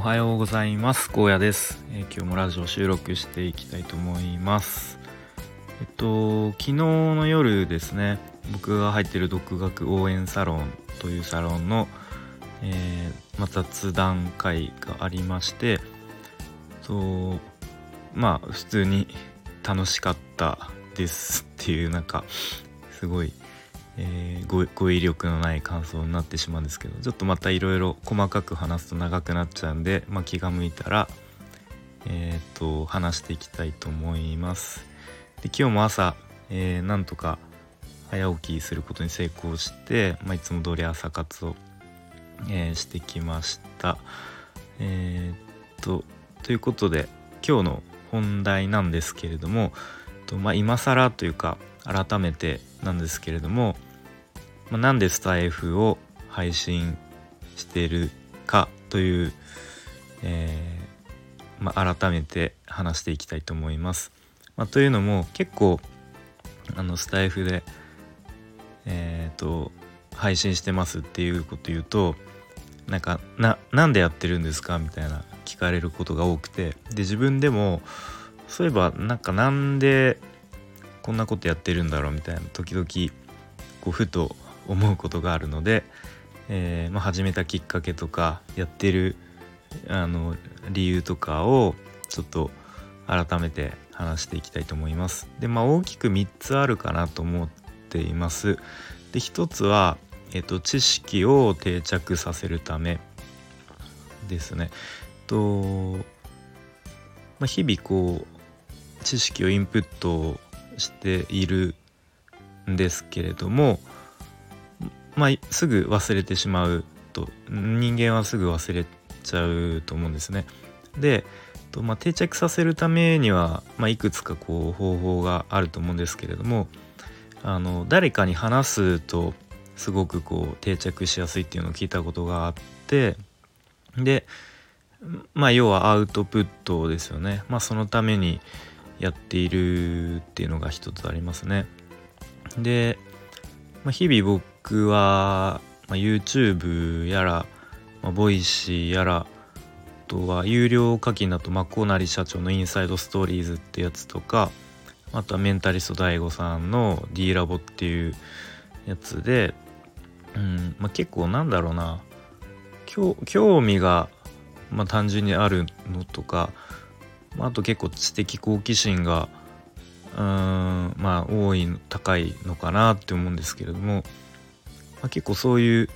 おはようございます。高野です、えー、今日もラジオ収録していきたいと思います。えっと昨日の夜ですね僕が入ってる独学応援サロンというサロンの、えー、まあ、雑談会がありましてそうまあ普通に楽しかったですっていうなんかすごいえー、語彙力のない感想になってしまうんですけどちょっとまたいろいろ細かく話すと長くなっちゃうんで、まあ、気が向いたらえっ、と話していきたいと思います。で今日も朝、えー、なんとか早起きすることに成功して、まあ、いつも通り朝活を、えー、してきました。えっとということで今日の本題なんですけれどもと、まあ、今更というか改めてなんですけれどもまあ、なんでスタイフを配信してるかという、えー、まあ、改めて話していきたいと思います。まあ、というのも結構あのスタイフで、えーと、配信してますっていうこと言うとなんかななんでやってるんですかみたいな聞かれることが多くてで自分でもそういえばなんかなんでこんなことやってるんだろうみたいな時々こうふと思うことがあるので、えー、まあ、始めたきっかけとかやってるあの理由とかをちょっと改めて話していきたいと思います。でまあ大きく3つあるかなと思っています。で1つは、えっと、知識を定着させるためですね。と、まあ、日々こう知識をインプットしているんですけれどもまあ、すぐ忘れてしまうと人間はすぐ忘れちゃうと思うんですね。で、まあ、定着させるためには、まあ、いくつかこう方法があると思うんですけれどもあの誰かに話すとすごくこう定着しやすいっていうのを聞いたことがあってでまあ要はアウトプットですよね。まあ、そのためにやっているっていうのが一つありますね。で、まあ、日々僕は、まあ、YouTube やら、まあ、 Voicy やらあとは有料課金だとマコなり社長のインサイドストーリーズってやつとかあとはメンタリスト DAIGO さんの D ラボっていうやつで、うんまあ、結構なんだろうな興味が、まあ、単純にあるのとか、まあ、あと結構知的好奇心がうんまあ多い高いのかなって思うんですけれども、まあ、結構そういう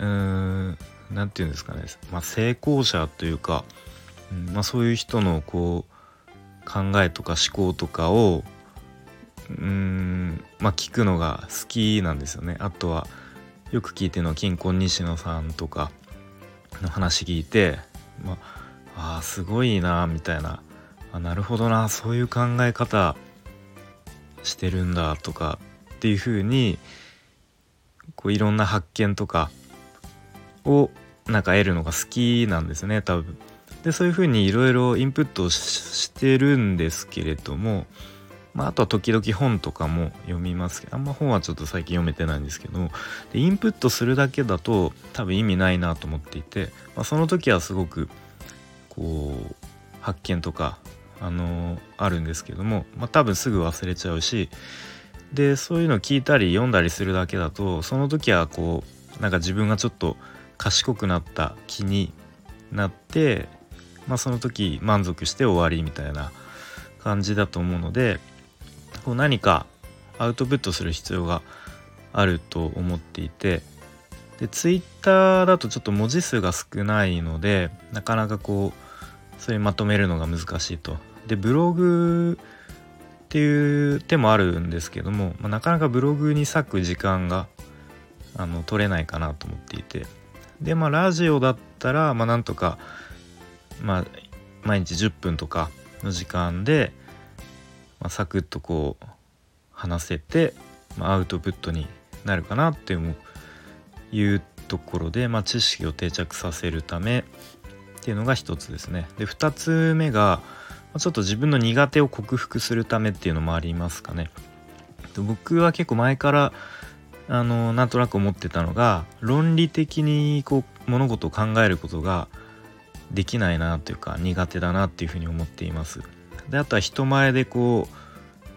うん何て言うんですかね、まあ、成功者というか、うんまあ、そういう人のこう考えとか思考とかをうんまあ聞くのが好きなんですよね。あとはよく聞いてるのは金婚西野さんとかの話聞いて、まあ、あすごいなみたいなあなるほどなそういう考え方してるんだとかっていう風にこういろんな発見とかをなんか得るのが好きなんですね多分。でそういう風にいろいろインプットしてるんですけれども、まあ、あとは時々本とかも読みますけどあんま本はちょっと最近読めてないんですけどでインプットするだけだと多分意味ないなと思っていて、まあ、その時はすごくこう発見とかあのあるんですけども、まあ、多分すぐ忘れちゃうしでそういうのを聞いたり読んだりするだけだとその時はこうなんか自分がちょっと賢くなった気になって、まあ、その時満足して終わりみたいな感じだと思うのでこう何かアウトプットする必要があると思っていてでツイッターだとちょっと文字数が少ないのでなかなかこうそれまとめるのが難しいと。でブログっていう手もあるんですけども、まあ、なかなかブログに割く時間があの取れないかなと思っていてでまあラジオだったらまあなんとかまあ毎日10分とかの時間で、まあ、サクッとこう話せて、まあ、アウトプットになるかなっていうところで、まあ、知識を定着させるためっていうのが一つですね。で2つ目がちょっと自分の苦手を克服するためっていうのもありますかね。僕は結構前からあのなんとなく思ってたのが論理的にこう物事を考えることができないなというか苦手だなっていうふうに思っています。であとは人前でこう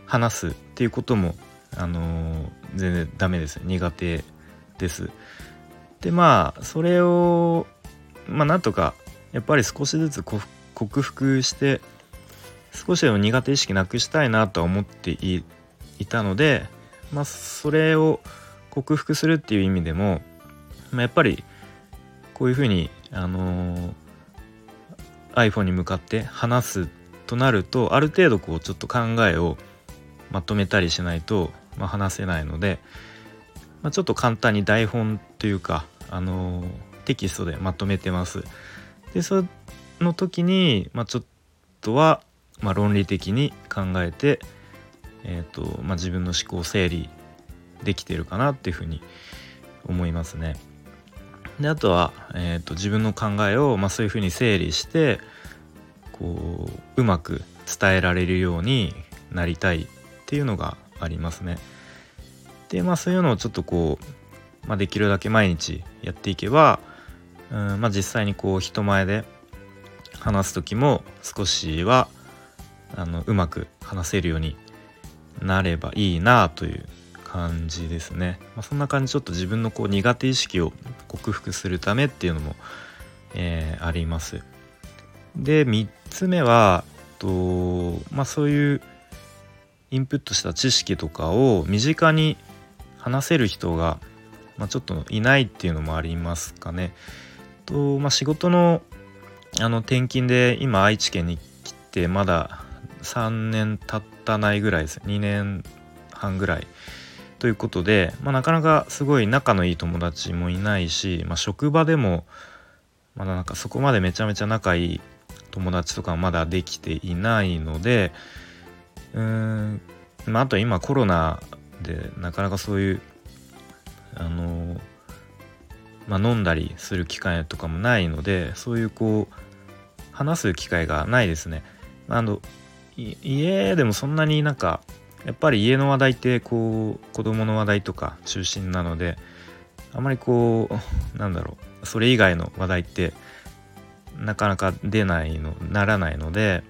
話すっていうこともあの、全然ダメです苦手です。でまあそれをまあなんとかやっぱり少しずつ克服して少しでも苦手意識なくしたいなとは思っていたのでまあそれを克服するっていう意味でも、まあ、やっぱりこういうふうにあのー、iPhone に向かって話すとなるとある程度こうちょっと考えをまとめたりしないと、まあ、話せないので、まあ、ちょっと簡単に台本というか、あのー、テキストでまとめてます。でその時に、まあ、ちょっとは、まあ論理的に考えて、えーとまあ自分の思考を整理できてるかなっていうふうに思いますね。であとは、えーと、自分の考えを、まあ、そういうふうに整理してこううまく伝えられるようになりたいっていうのがありますね。でまあそういうのをちょっとこう、まあ、できるだけ毎日やっていけばうん、まあ、実際にこう人前で話す時も少しはあのうまく話せるようになればいいなという感じですね、まあ、そんな感じちょっと自分のこう苦手意識を克服するためっていうのも、えー、ありますで3つ目はとまあそういうインプットした知識とかを身近に話せる人が、まあ、ちょっといないっていうのもありますかね。とまあ、仕事のあの転勤で今愛知県に来てまだ3年経ったないぐらいです2年半ぐらいということで、まあ、なかなかすごい仲のいい友達もいないし、まあ、職場でもまだなんかそこまでめちゃめちゃ仲いい友達とかまだできていないのでうーん、まあ、あと今コロナでなかなかそういうあのまあ、飲んだりする機会とかもないのでそういうこう話す機会がないですね。あの家でもそんなになんかやっぱり家の話題ってこう子供の話題とか中心なのであまりこうなんだろうそれ以外の話題ってなかなか出ないのならないので、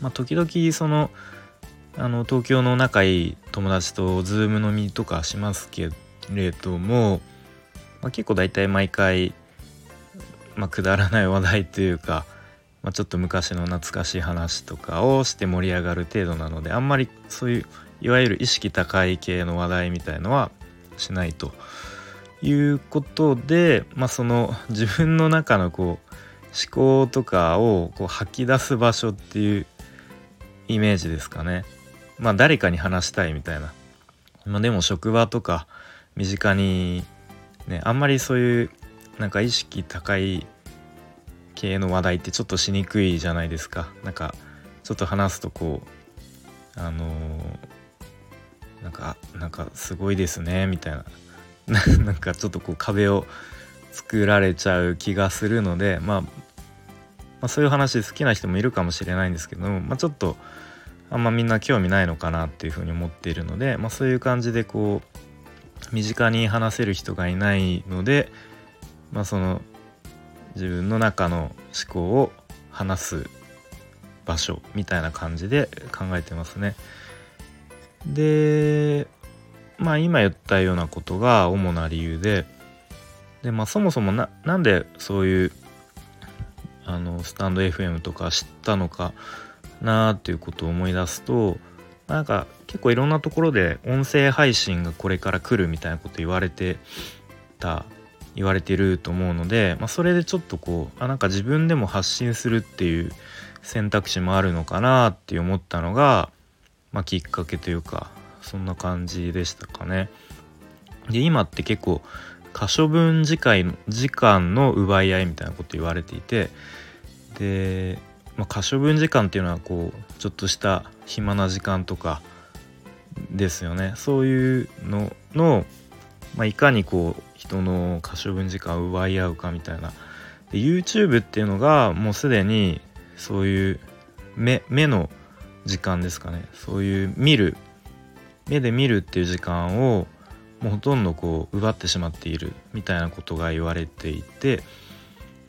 まあ、時々そのあの東京の仲いい友達とズーム飲みとかしますけれども、まあ、結構大体毎回、まあ、くだらない話題というかまあ、ちょっと昔の懐かしい話とかをして盛り上がる程度なのであんまりそういういわゆる意識高い系の話題みたいのはしないということで、まあ、その自分の中のこう思考とかをこう吐き出す場所っていうイメージですかね。まあ誰かに話したいみたいな。まあ、でも職場とか身近にねあんまりそういうなんか意識高い系の話題ってちょっとしにくいじゃないですか。なんかちょっと話すとこうあのー、なんかなんかすごいですねみたいな。なんかちょっとこう壁を作られちゃう気がするので、まあ、まあそういう話好きな人もいるかもしれないんですけども、まあ、ちょっとあんまみんな興味ないのかなっていうふうに思っているので、まあ、そういう感じでこう身近に話せる人がいないので、まあ、その自分の中の思考を話す場所みたいな感じで考えてますね。でまあ今言ったようなことが主な理由でで、まあ、そもそもななんでそういうあのスタンド FM とか知ったのかなっていうことを思い出すとなんか結構いろんなところで音声配信がこれから来るみたいなこと言われてた言われてると思うので、まあ、それでちょっとこうあなんか自分でも発信するっていう選択肢もあるのかなって思ったのが、まあ、きっかけというかそんな感じでしたかね。で今って結構可処分時間時間の奪い合いみたいなこと言われていてで、まあ、可処分時間っていうのはこうちょっとした暇な時間とかですよねそういうのの、まあ、いかにこう人の可処分時間を奪い合うかみたいな。で YouTube っていうのがもうすでにそういう目目の時間ですかね。そういう見る目で見るっていう時間をもうほとんどこう奪ってしまっているみたいなことが言われていて。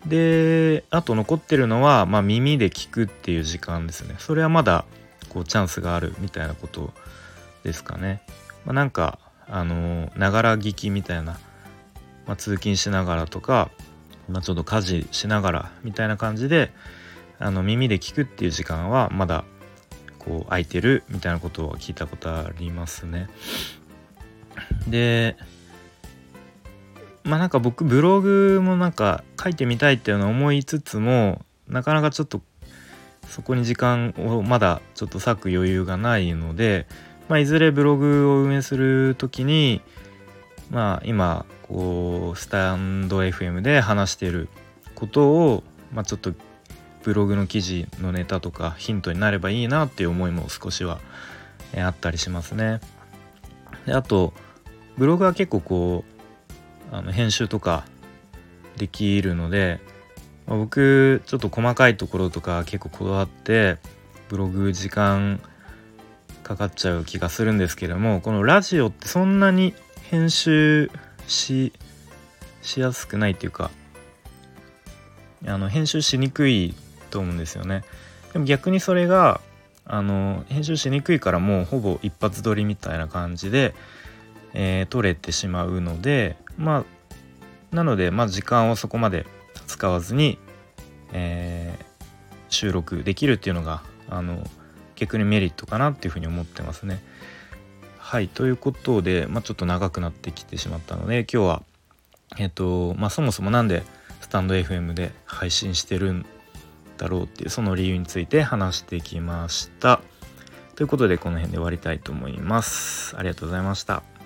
であと残ってるのは、まあ、耳で聞くっていう時間ですね。それはまだこうチャンスがあるみたいなことですかね、まあ、なんかあのながら聞きみたいな、まあ、通勤しながらとか、まあ、ちょっと家事しながらみたいな感じであの耳で聞くっていう時間はまだこう空いてるみたいなことを聞いたことありますね。でまあなんか僕ブログもなんか書いてみたいっていうのを思いつつもなかなかちょっとそこに時間をまだちょっと割く余裕がないので、まあ、いずれブログを運営する時にまあ今こうスタンド FM で話していることを、まあ、ちょっとブログの記事のネタとかヒントになればいいなっていう思いも少しはあったりしますね。であとブログは結構こうあの編集とかできるので、まあ、僕ちょっと細かいところとか結構こだわってブログ時間かかっちゃう気がするんですけどもこのラジオってそんなに編集ししやすくないっていうかあの編集しにくいと思うんですよね。でも逆にそれがあの編集しにくいからもうほぼ一発撮りみたいな感じで、えー、撮れてしまうのでまあなのでまあ時間をそこまで使わずに、えー、収録できるっていうのがあの逆にメリットかなっていうふうに思ってますね。はいということで、まあ、ちょっと長くなってきてしまったので今日はえっ、とまあそもそも何でスタンド FM で配信してるんだろうっていうその理由について話してきました。ということでこの辺で終わりたいと思います。ありがとうございました。